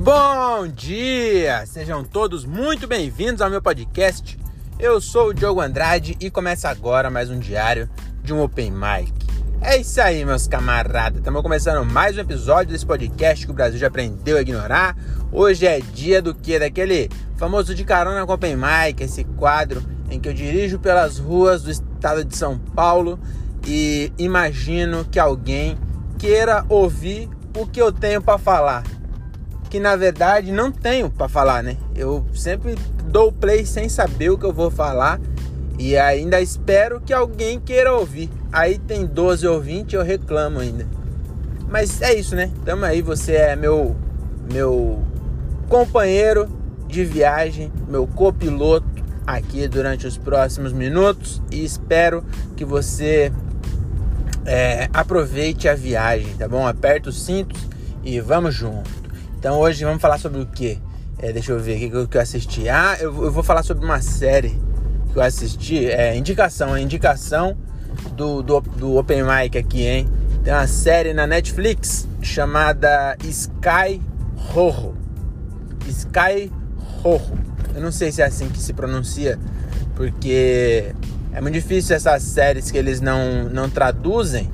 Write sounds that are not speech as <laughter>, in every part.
Bom dia! Sejam todos muito bem-vindos ao meu podcast. Eu sou o Diogo Andrade e começa agora mais um diário de um Open Mic. É isso aí, meus camaradas. Estamos começando mais um episódio desse podcast que o Brasil já aprendeu a ignorar. Hoje é dia do que? Daquele famoso de carona com Open Mic, esse quadro em que eu dirijo pelas ruas do estado de São Paulo e imagino que alguém queira ouvir o que eu tenho para falar que na verdade não tenho para falar, né? Eu sempre dou play sem saber o que eu vou falar e ainda espero que alguém queira ouvir. Aí tem 12 ou 20, eu reclamo ainda. Mas é isso, né? Tamo aí, você é meu meu companheiro de viagem, meu copiloto aqui durante os próximos minutos e espero que você é, aproveite a viagem, tá bom? Aperta os cintos e vamos junto. Então hoje vamos falar sobre o que? É, deixa eu ver o que, que eu assisti. Ah, eu, eu, vou falar sobre uma série que eu assisti. É indicação, é indicação do, do, do Open Mic aqui, hein? Tem uma série na Netflix chamada Sky Rojo. Sky Rojo. Eu não sei se é assim que se pronuncia, porque é muito difícil essas séries que eles não, não traduzem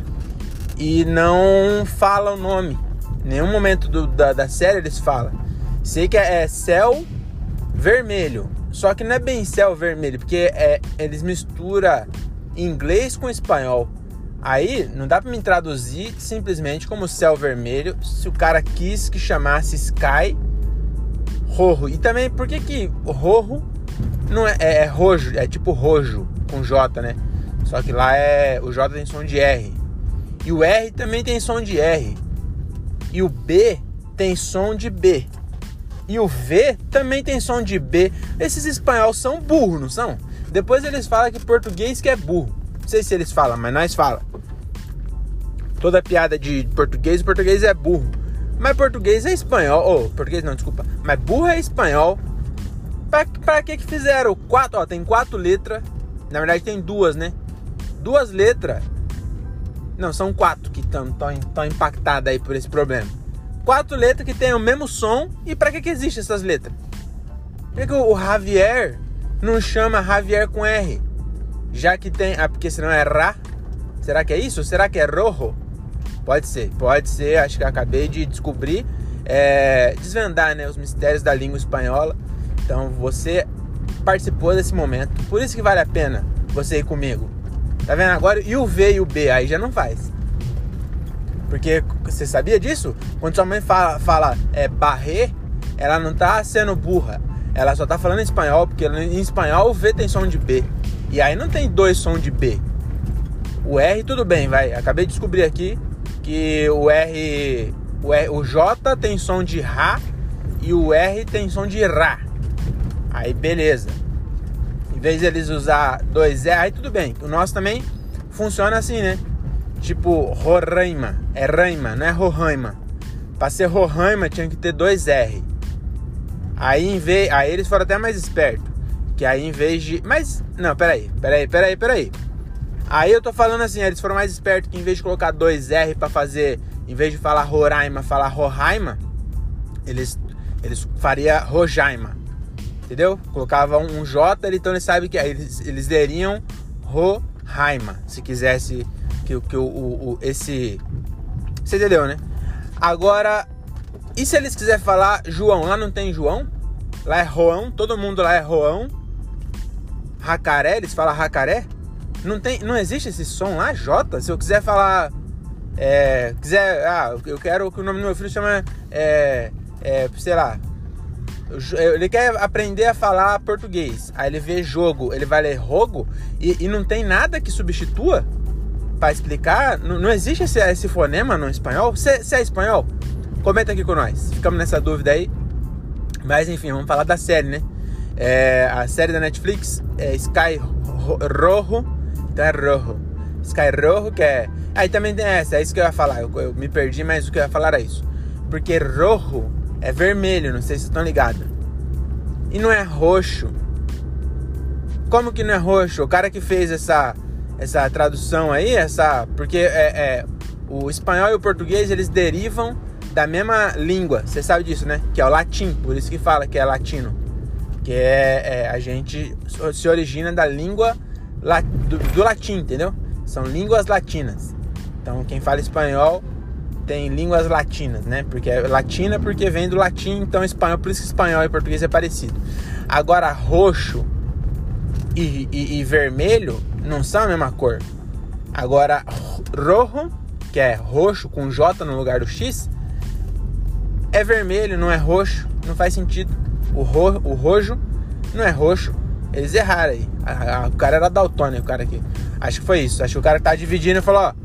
e não falam o nome nenhum momento do, da, da série eles falam. Sei que é, é céu vermelho. Só que não é bem céu vermelho, porque é, eles misturam inglês com espanhol. Aí não dá para me traduzir simplesmente como céu vermelho se o cara quis que chamasse Sky Rojo. E também por que que Rojo não é, é, é rojo, é tipo rojo com J, né? Só que lá é o J tem som de R. E o R também tem som de R. E o B tem som de B. E o V também tem som de B. Esses espanhóis são burros, não são? Depois eles falam que português que é burro. Não sei se eles falam, mas nós fala. Toda piada de português, português é burro. Mas português é espanhol. Ou, oh, português não, desculpa. Mas burro é espanhol. Pra que que fizeram? Quatro, ó, tem quatro letras. Na verdade tem duas, né? Duas letras não, são quatro que estão impactadas aí por esse problema. Quatro letras que têm o mesmo som. E para que, que existe essas letras? Por que, que o Javier não chama Javier com R? Já que tem. Ah, porque senão é Ra. Será que é isso? Será que é Rojo? Pode ser, pode ser. Acho que acabei de descobrir. É, desvendar né, os mistérios da língua espanhola. Então você participou desse momento. Por isso que vale a pena você ir comigo. Tá vendo agora? E o V e o B aí já não faz. Porque você sabia disso? Quando sua mãe fala, fala é, barrer, ela não tá sendo burra. Ela só tá falando em espanhol, porque em espanhol o V tem som de B. E aí não tem dois sons de B. O R tudo bem, vai. Acabei de descobrir aqui que o R, o, R, o J tem som de Rá e o R tem som de Rá. Aí beleza vez eles usar dois E, aí tudo bem. O nosso também funciona assim, né? Tipo, Roraima. É Raima, não é Roraima. Pra ser Roraima tinha que ter dois R. Aí, em vez, aí eles foram até mais espertos. Que aí em vez de. Mas. Não, peraí, peraí, peraí, peraí. Aí eu tô falando assim, eles foram mais espertos que em vez de colocar dois R para fazer. Em vez de falar Roraima, falar Roraima, eles, eles faria Rojaima. Entendeu? Colocava um J, então ele sabe que eles, eles leriam Roraima, se quisesse que, que o, o, o, esse. Você entendeu, né? Agora, e se eles quiserem falar João? Lá não tem João? Lá é Roão, todo mundo lá é Roão. Jacaré, eles falam jacaré? Não, tem, não existe esse som lá, J? Se eu quiser falar. É, quiser. Ah, eu quero que o nome do meu filho chama. É, é, sei lá, ele quer aprender a falar português. Aí ele vê jogo, ele vai ler rogo e, e não tem nada que substitua para explicar. Não, não, existe esse, esse, fonema no espanhol. Você é espanhol? Comenta aqui com nós. Ficamos nessa dúvida aí. Mas enfim, vamos falar da série, né? É, a série da Netflix é Sky Rojo. Então é Rojo. Sky Rojo, que é. Aí também tem essa, é isso que eu ia falar. Eu, eu me perdi, mas o que eu ia falar era isso. Porque Rojo é vermelho, não sei se estão ligados. E não é roxo. Como que não é roxo? O cara que fez essa, essa tradução aí, essa. Porque é, é o espanhol e o português eles derivam da mesma língua. Você sabe disso, né? Que é o latim, por isso que fala que é latino. Que é, é a gente se origina da língua do, do latim, entendeu? São línguas latinas. Então quem fala espanhol tem línguas latinas, né? Porque é latina porque vem do latim, então espanhol, por isso que espanhol e português é parecido. Agora roxo e, e, e vermelho não são a mesma cor. Agora rojo, que é roxo com J no lugar do X, é vermelho, não é roxo, não faz sentido. O, ro, o rojo não é roxo. Eles erraram aí. A, a, o cara era daltônico, o cara aqui. Acho que foi isso. Acho que o cara tá dividindo e falou, ó.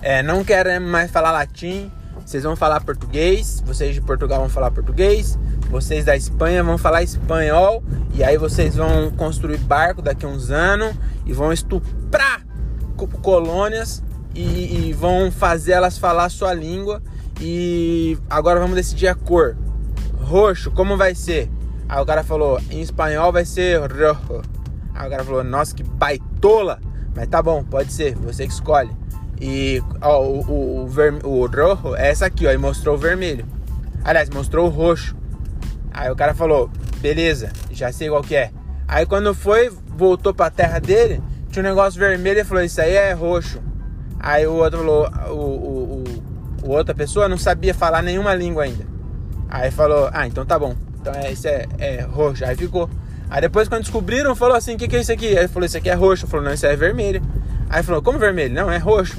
É, não quero mais falar latim. Vocês vão falar português. Vocês de Portugal vão falar português. Vocês da Espanha vão falar espanhol. E aí vocês vão construir barco daqui a uns anos. E vão estuprar colônias. E, e vão fazer elas falar a sua língua. E agora vamos decidir a cor. Roxo, como vai ser? Aí o cara falou, em espanhol vai ser rojo. Aí o cara falou, nossa, que baitola. Mas tá bom, pode ser, você que escolhe. E ó, o, o, ver, o rojo é essa aqui, ó. E mostrou o vermelho. Aliás, mostrou o roxo. Aí o cara falou, beleza, já sei qual que é. Aí quando foi, voltou pra terra dele, tinha um negócio vermelho e falou, isso aí é roxo. Aí o outro falou, o, o outra pessoa não sabia falar nenhuma língua ainda. Aí falou, ah, então tá bom. Então é, isso é, é roxo. Aí ficou. Aí depois quando descobriram, falou assim, o que, que é isso aqui? Aí falou, isso aqui é roxo. Falou, não, isso é vermelho. Aí falou, como vermelho? Não, é roxo.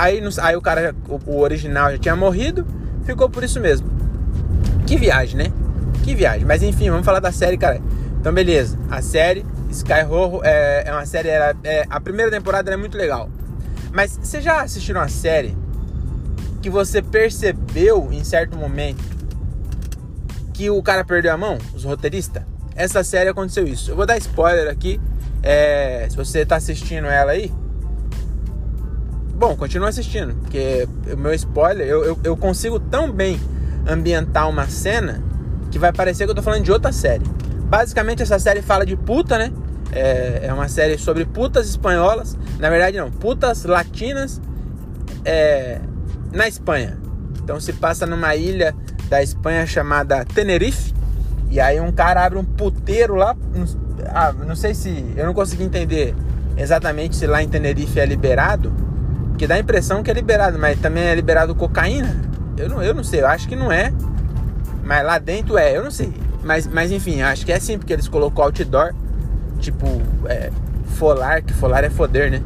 Aí, aí o cara, o, original já tinha morrido, ficou por isso mesmo. Que viagem, né? Que viagem. Mas enfim, vamos falar da série, cara. Então beleza, a série Sky Horror é, é uma série, é, a primeira temporada é muito legal. Mas você já assistiu uma série que você percebeu em certo momento que o cara perdeu a mão, os roteiristas. Essa série aconteceu isso. Eu vou dar spoiler aqui. É, se você tá assistindo ela aí, bom, continua assistindo, porque o meu spoiler, eu, eu, eu, consigo tão bem ambientar uma cena que vai parecer que eu tô falando de outra série. Basicamente, essa série fala de puta, né? É, é uma série sobre putas espanholas. Na verdade, não, putas latinas é, na Espanha. Então se passa numa ilha da Espanha chamada Tenerife. E aí um cara abre um puteiro lá. Ah, não sei se. Eu não consegui entender exatamente se lá em Tenerife é liberado. Porque dá a impressão que é liberado, mas também é liberado cocaína. Eu não, eu não sei, eu acho que não é. Mas lá dentro é, eu não sei. Mas, mas enfim, acho que é sim, porque eles colocou outdoor. Tipo, é, folar, que folar é foder, né?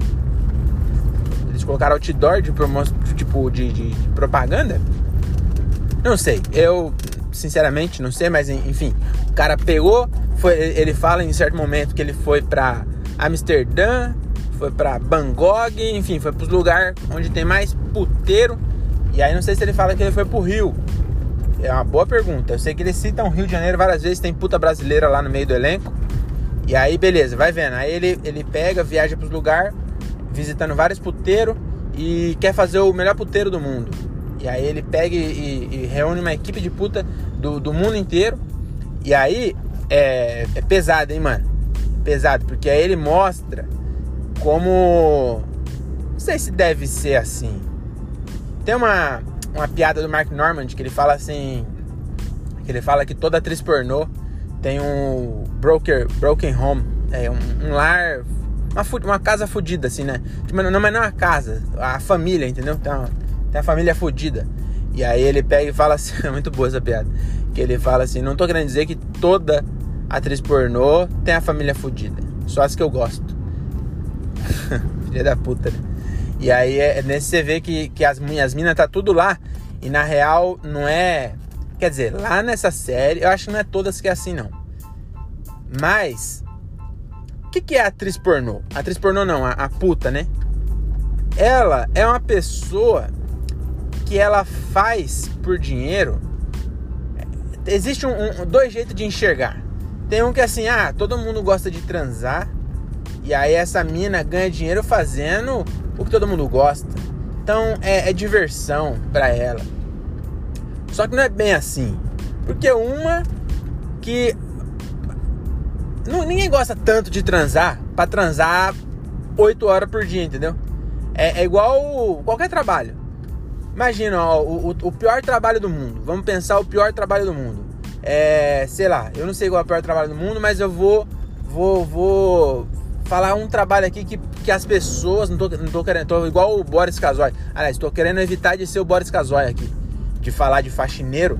Eles colocaram outdoor de promoção, tipo, de, de, de propaganda não sei, eu sinceramente não sei, mas enfim, o cara pegou, foi, ele fala em certo momento que ele foi para Amsterdã, foi para Bangkok, enfim, foi para os lugares onde tem mais puteiro. E aí não sei se ele fala que ele foi pro Rio. É uma boa pergunta. Eu sei que ele cita um Rio de Janeiro várias vezes, tem puta brasileira lá no meio do elenco. E aí, beleza, vai vendo. Aí ele, ele pega, viaja pros lugares, visitando vários puteiros e quer fazer o melhor puteiro do mundo. E aí ele pega e, e reúne uma equipe de puta do, do mundo inteiro. E aí é, é pesado, hein, mano? Pesado, porque aí ele mostra como. Não sei se deve ser assim. Tem uma, uma piada do Mark Normand que ele fala assim. Que ele fala que toda atriz pornô tem um broker, broken home. É um, um lar. Uma, uma casa fodida, assim, né? Tipo, não, mas não é uma casa, a família, entendeu? Então, tem a família fodida. E aí ele pega e fala assim, <laughs> é muito boa essa piada. Que ele fala assim, não tô querendo dizer que toda atriz pornô tem a família fodida. Só as que eu gosto. <laughs> Filha da puta, né? E aí é, é nesse você vê que, que as minhas minas tá tudo lá. E na real não é. Quer dizer, lá nessa série, eu acho que não é todas que é assim, não. Mas. O que, que é atriz pornô? Atriz pornô não, a, a puta, né? Ela é uma pessoa que ela faz por dinheiro, existe um, um, dois jeitos de enxergar. Tem um que é assim, ah, todo mundo gosta de transar, e aí essa mina ganha dinheiro fazendo o que todo mundo gosta. Então é, é diversão para ela. Só que não é bem assim. Porque uma que não, ninguém gosta tanto de transar para transar 8 horas por dia, entendeu? É, é igual qualquer trabalho. Imagina, ó, o, o, pior trabalho do mundo. Vamos pensar o pior trabalho do mundo. É, sei lá, eu não sei qual é o pior trabalho do mundo, mas eu vou, vou, vou falar um trabalho aqui que, que as pessoas, não tô, não tô querendo, tô igual o Boris Casoy. Aliás, tô querendo evitar de ser o Boris Casoy aqui, de falar de faxineiro.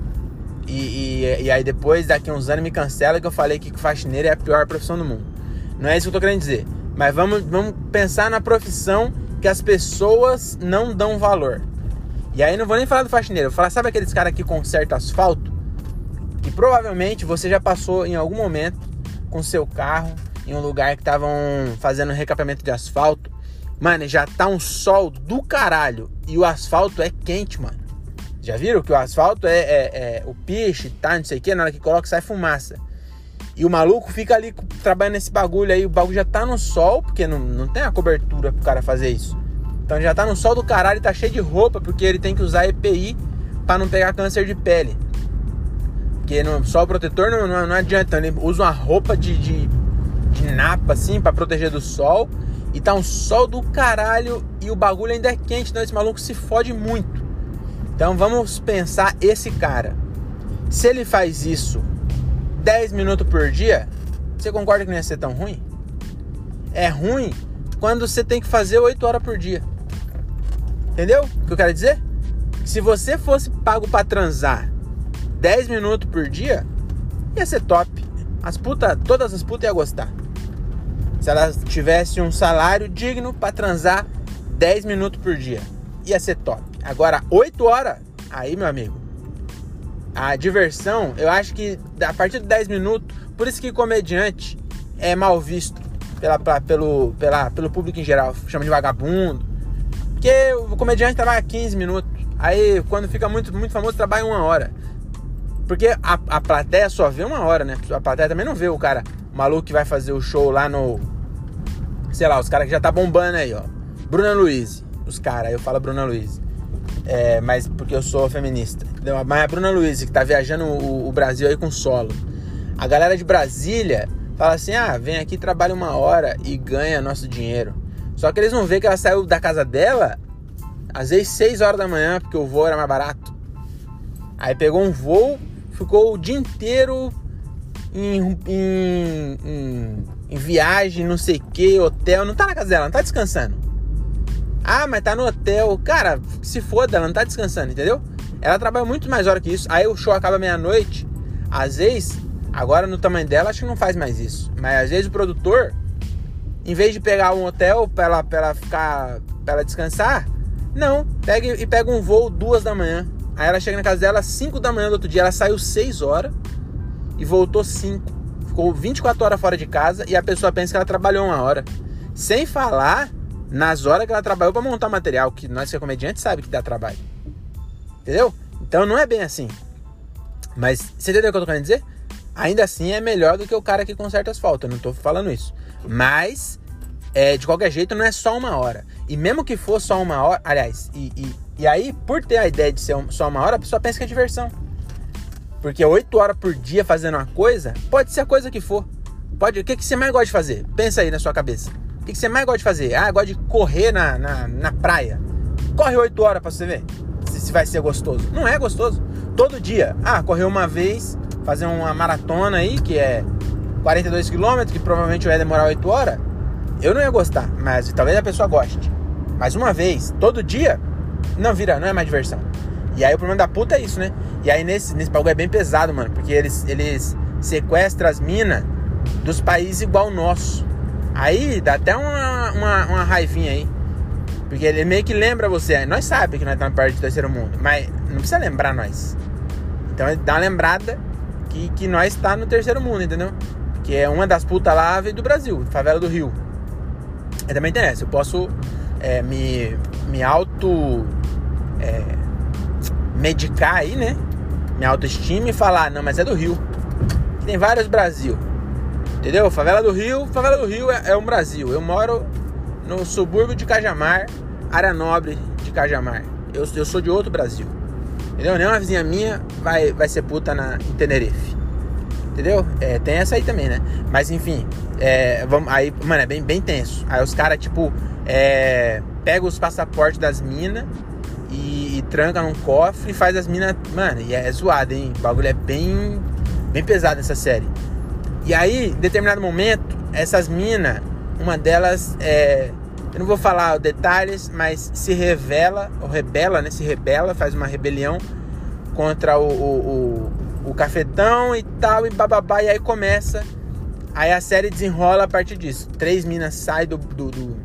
E, e, e aí depois, daqui uns anos, me cancela que eu falei que faxineiro é a pior profissão do mundo. Não é isso que eu tô querendo dizer. Mas vamos, vamos pensar na profissão que as pessoas não dão valor. E aí não vou nem falar do faxineiro, vou falar, sabe aqueles caras que consertam asfalto? Que provavelmente você já passou em algum momento com seu carro em um lugar que estavam fazendo recapeamento de asfalto. Mano, já tá um sol do caralho e o asfalto é quente, mano. Já viram que o asfalto é, é, é o piche, tá? Não sei o que, na hora que coloca sai fumaça. E o maluco fica ali trabalhando nesse bagulho aí, o bagulho já tá no sol, porque não, não tem a cobertura pro cara fazer isso. Então já tá no sol do caralho tá cheio de roupa, porque ele tem que usar EPI para não pegar câncer de pele. Porque no sol protetor não, não, não adianta, ele usa uma roupa de, de, de napa assim para proteger do sol. E tá um sol do caralho e o bagulho ainda é quente, então esse maluco se fode muito. Então vamos pensar esse cara. Se ele faz isso 10 minutos por dia, você concorda que não ia ser tão ruim? É ruim quando você tem que fazer 8 horas por dia. Entendeu o que eu quero dizer? Se você fosse pago para transar 10 minutos por dia, ia ser top. As putas, todas as putas iam gostar. Se elas tivessem um salário digno para transar 10 minutos por dia, ia ser top. Agora, 8 horas, aí, meu amigo, a diversão, eu acho que a partir de 10 minutos, por isso que comediante é mal visto pela, pelo, pela, pelo público em geral, chama de vagabundo, porque o comediante trabalha 15 minutos. Aí quando fica muito, muito famoso, trabalha uma hora. Porque a, a plateia só vê uma hora, né? A plateia também não vê o cara o maluco que vai fazer o show lá no. Sei lá, os caras que já tá bombando aí, ó. Bruna Luiz. Os caras, eu falo Bruna Luiz. É, mas porque eu sou feminista. Mas a Bruna Luiz, que tá viajando o, o Brasil aí com solo. A galera de Brasília fala assim: ah, vem aqui, trabalha uma hora e ganha nosso dinheiro. Só que eles não vê que ela saiu da casa dela às vezes 6 horas da manhã, porque o voo era mais barato. Aí pegou um voo, ficou o dia inteiro em, em, em, em viagem, não sei o que, hotel. Não tá na casa dela, não tá descansando. Ah, mas tá no hotel. Cara, se foda, ela não tá descansando, entendeu? Ela trabalha muito mais hora que isso. Aí o show acaba meia-noite. Às vezes, agora no tamanho dela, acho que não faz mais isso. Mas às vezes o produtor em vez de pegar um hotel para ela, pra ela ficar, para ela descansar, não, pega e pega um voo duas da manhã. Aí ela chega na casa dela às 5 da manhã do outro dia, ela saiu 6 horas e voltou 5. Ficou 24 horas fora de casa e a pessoa pensa que ela trabalhou uma hora. Sem falar nas horas que ela trabalhou para montar material, que nós que é comediante sabe que dá trabalho. Entendeu? Então não é bem assim. Mas você entendeu o que eu tô querendo dizer? Ainda assim é melhor do que o cara que conserta asfalto, eu não tô falando isso. Mas, é, de qualquer jeito, não é só uma hora. E mesmo que for só uma hora, aliás, e, e, e aí, por ter a ideia de ser só uma hora, a pessoa pensa que é diversão. Porque oito horas por dia fazendo uma coisa, pode ser a coisa que for. Pode, o que, que você mais gosta de fazer? Pensa aí na sua cabeça. O que, que você mais gosta de fazer? Ah, gosta de correr na, na, na praia. Corre oito horas pra você ver se, se vai ser gostoso. Não é gostoso. Todo dia. Ah, correu uma vez, fazer uma maratona aí, que é 42 km, que provavelmente vai demorar 8 horas, eu não ia gostar, mas talvez a pessoa goste. Mas uma vez, todo dia, não vira, não é mais diversão. E aí o problema da puta é isso, né? E aí nesse, nesse bagulho é bem pesado, mano, porque eles, eles sequestram as minas dos países igual o nosso. Aí dá até uma, uma, uma raivinha aí. Porque ele meio que lembra você. Nós sabemos que nós estamos perto do terceiro mundo, mas não precisa lembrar nós. Então ele dá uma lembrada que, que nós está no terceiro mundo, entendeu? que é uma das putas lá veio do Brasil, favela do Rio. É também tem essa, eu posso é, me, me auto é, medicar aí, né? Minha autoestima e falar, não, mas é do Rio. Tem vários Brasil. Entendeu? Favela do Rio, favela do Rio é, é um Brasil. Eu moro no subúrbio de Cajamar, área nobre de Cajamar. Eu, eu sou de outro Brasil. Entendeu? Nenhuma vizinha minha vai, vai ser puta na, em Tenerife. Entendeu? É, tem essa aí também, né? Mas enfim, é, vamos, aí, mano, é bem, bem tenso. Aí os caras, tipo, é, pegam os passaportes das minas e, tranca num cofre e faz as minas. Mano, e é zoado, hein? O bagulho é bem, bem pesado essa série. E aí, em determinado momento, essas minas, uma delas é. Eu não vou falar detalhes, mas se revela, ou rebela, né? Se rebela, faz uma rebelião contra o, o, o, o cafetão e tal, e bababá, e aí começa. Aí a série desenrola a partir disso. Três minas saem do, do, do,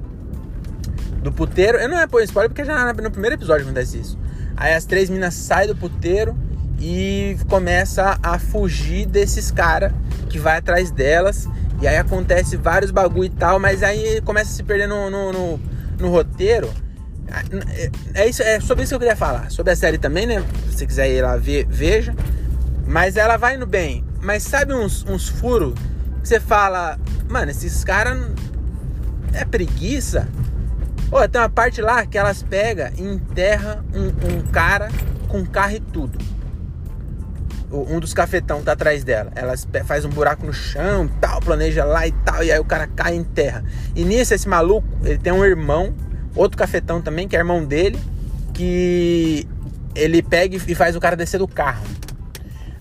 do puteiro. Eu não é por spoiler porque já no primeiro episódio acontece isso. Aí as três minas saem do puteiro e começa a fugir desses caras que vai atrás delas. E aí acontece vários bagulho e tal, mas aí começa a se perder no, no, no, no roteiro. É, isso, é sobre isso que eu queria falar. Sobre a série também, né? Se você quiser ir lá ver, veja. Mas ela vai no bem. Mas sabe uns, uns furos que você fala, mano, esses caras é preguiça? Pô, tem uma parte lá que elas pegam e enterram um, um cara com carro e tudo um dos cafetão tá atrás dela. Ela faz um buraco no chão, tal, planeja lá e tal, e aí o cara cai em terra. E nisso esse maluco, ele tem um irmão, outro cafetão também, que é irmão dele, que ele pega e faz o cara descer do carro.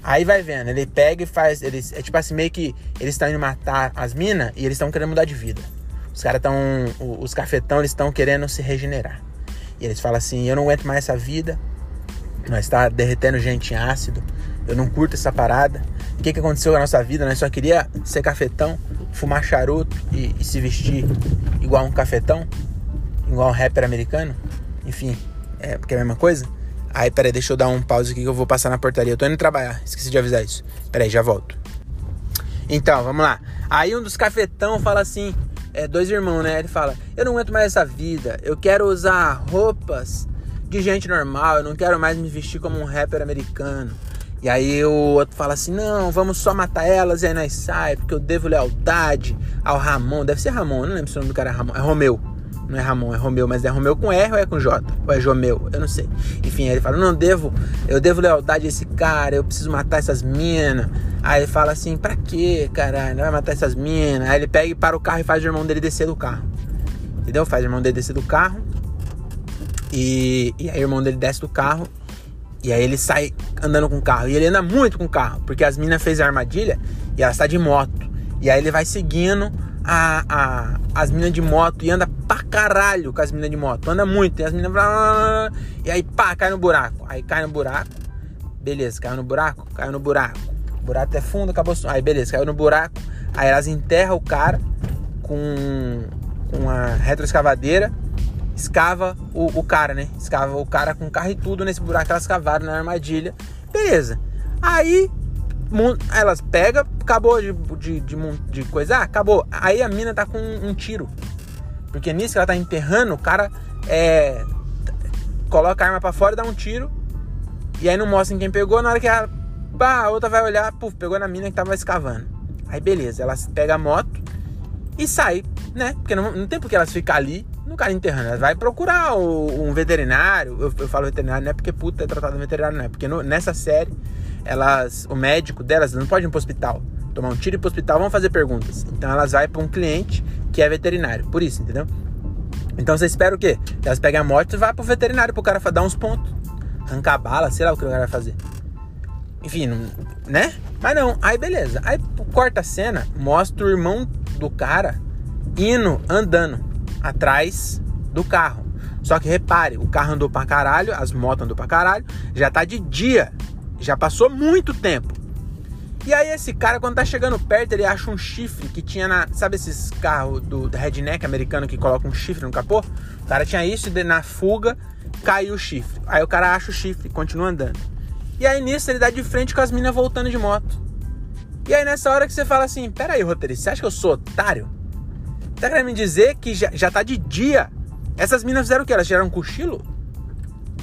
Aí vai vendo, ele pega e faz, eles é tipo assim meio que eles estão indo matar as minas e eles estão querendo mudar de vida. Os caras estão, os cafetão, eles estão querendo se regenerar. E eles falam assim: "Eu não aguento mais essa vida. Nós está derretendo gente em ácido eu não curto essa parada. O que, que aconteceu com a nossa vida? Nós só queria ser cafetão, fumar charuto e, e se vestir igual um cafetão, igual um rapper americano. Enfim, é porque é a mesma coisa. Aí, peraí, deixa eu dar um pause aqui que eu vou passar na portaria. Eu tô indo trabalhar, esqueci de avisar isso. Peraí, já volto. Então, vamos lá. Aí um dos cafetão fala assim, é dois irmãos, né? Ele fala: "Eu não aguento mais essa vida. Eu quero usar roupas de gente normal. Eu não quero mais me vestir como um rapper americano. E aí o outro fala assim: não, vamos só matar elas e aí nós sai, porque eu devo lealdade ao Ramon. Deve ser Ramon, não lembro se o nome do cara é Ramon. É Romeu. Não é Ramon, é Romeu, mas é Romeu com R ou é com J? Ou é Jomeu? Eu não sei. Enfim, aí ele fala: não devo, eu devo lealdade a esse cara, eu preciso matar essas minas. Aí ele fala assim: pra quê, caralho? Não vai matar essas minas. Aí ele pega e para o carro e faz o irmão dele descer do carro. Entendeu? Faz o irmão dele descer do carro. E, e aí o irmão dele desce do carro e aí ele sai andando com o carro. E ele anda muito com o carro, porque as minas fez a armadilha e ela está de moto. E aí ele vai seguindo a, a, as minas de moto e anda pra caralho com as minas de moto. Anda muito. E as minas. E aí pá, cai no buraco. Aí cai no buraco. Beleza, caiu no buraco? Caiu no buraco. O buraco é fundo, acabou. Aí beleza, caiu no buraco. Aí elas enterram o cara com, com a retroescavadeira escava o, o, cara, né? Escava o cara com carro e tudo nesse buraco que elas cavaram na armadilha. Beleza. Aí elas pegam, acabou de, de, de, de coisa, ah, acabou. Aí a mina tá com um, um, tiro. Porque nisso que ela tá enterrando, o cara é, coloca a arma para fora dá um tiro. E aí não mostra quem pegou. Na hora que ela, pá, a outra vai olhar, puf, pegou na mina que tava escavando. Aí beleza, elas pegam a moto e sai, né? Porque não, não tem porque elas ficam ali no cara enterrando. Ela vai procurar o, um veterinário. Eu, eu, falo veterinário não é porque puta é tratado veterinário, não é porque no, nessa série elas, o médico delas não pode ir pro hospital. Tomar um tiro e ir pro hospital, vão fazer perguntas. Então elas vai para um cliente que é veterinário. Por isso, entendeu? Então você espera o quê? Elas peguem a morte e vá pro veterinário pro cara dar uns pontos. Arrancar a bala, sei lá o que o cara vai fazer. Enfim, né? Mas não, aí beleza. Aí corta a cena, mostra o irmão do cara indo, andando atrás do carro. Só que repare, o carro andou pra caralho, as motos andou pra caralho, já tá de dia, já passou muito tempo. E aí esse cara, quando tá chegando perto, ele acha um chifre que tinha na... Sabe esses carros do, do redneck americano que coloca um chifre no capô? O cara tinha isso e na fuga caiu o chifre. Aí o cara acha o chifre, continua andando. E aí nisso ele dá de frente com as minas voltando de moto. E aí nessa hora que você fala assim, pera aí, roteirista, você acha que eu sou otário? Tá querendo me dizer que já, já tá de dia. Essas minas fizeram o quê? Elas tiraram um cochilo?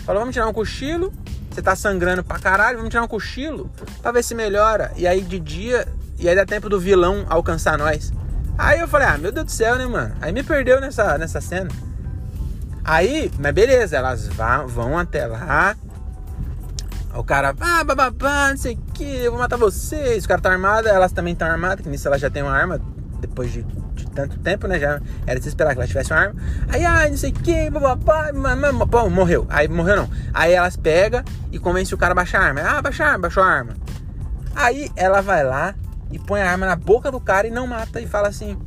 Falou, vamos tirar um cochilo. Você tá sangrando pra caralho, vamos tirar um cochilo pra ver se melhora. E aí de dia, e aí dá tempo do vilão alcançar nós. Aí eu falei, ah, meu Deus do céu, né, mano? Aí me perdeu nessa, nessa cena. Aí, mas beleza, elas vão, até lá. O cara, ah, bababá, não sei o que, eu vou matar vocês. O cara tá armado, elas também estão armadas, que nisso elas já tem uma arma, depois de tanto tempo, né? Já era de se esperar que ela tivesse uma arma. Aí, ai, não sei o que, bom, morreu. Aí morreu não. Aí elas pegam e convence o cara a baixar a arma. Ah, baixar a arma, baixou a arma. Aí ela vai lá e põe a arma na boca do cara e não mata e fala assim: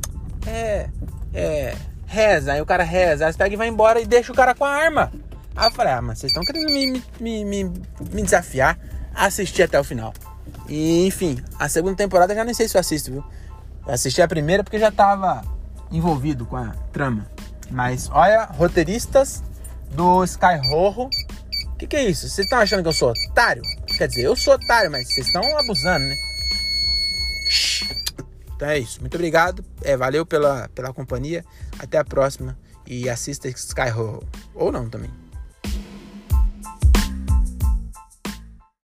É, é, reza. Aí o cara reza, elas pegam e vai embora e deixa o cara com a arma. Aí eu falei: Ah, mas vocês estão querendo me, me, me, me desafiar assistir até o final. E enfim, a segunda temporada já nem sei se eu assisto, viu? Eu assisti a primeira porque já tava envolvido com a trama. Mas olha, roteiristas do Sky Horror. O que, que é isso? Vocês estão achando que eu sou otário? Quer dizer, eu sou otário, mas vocês estão abusando, né? Então é isso. Muito obrigado. É, valeu pela, pela companhia. Até a próxima. E assista Sky Horror. Ou não também.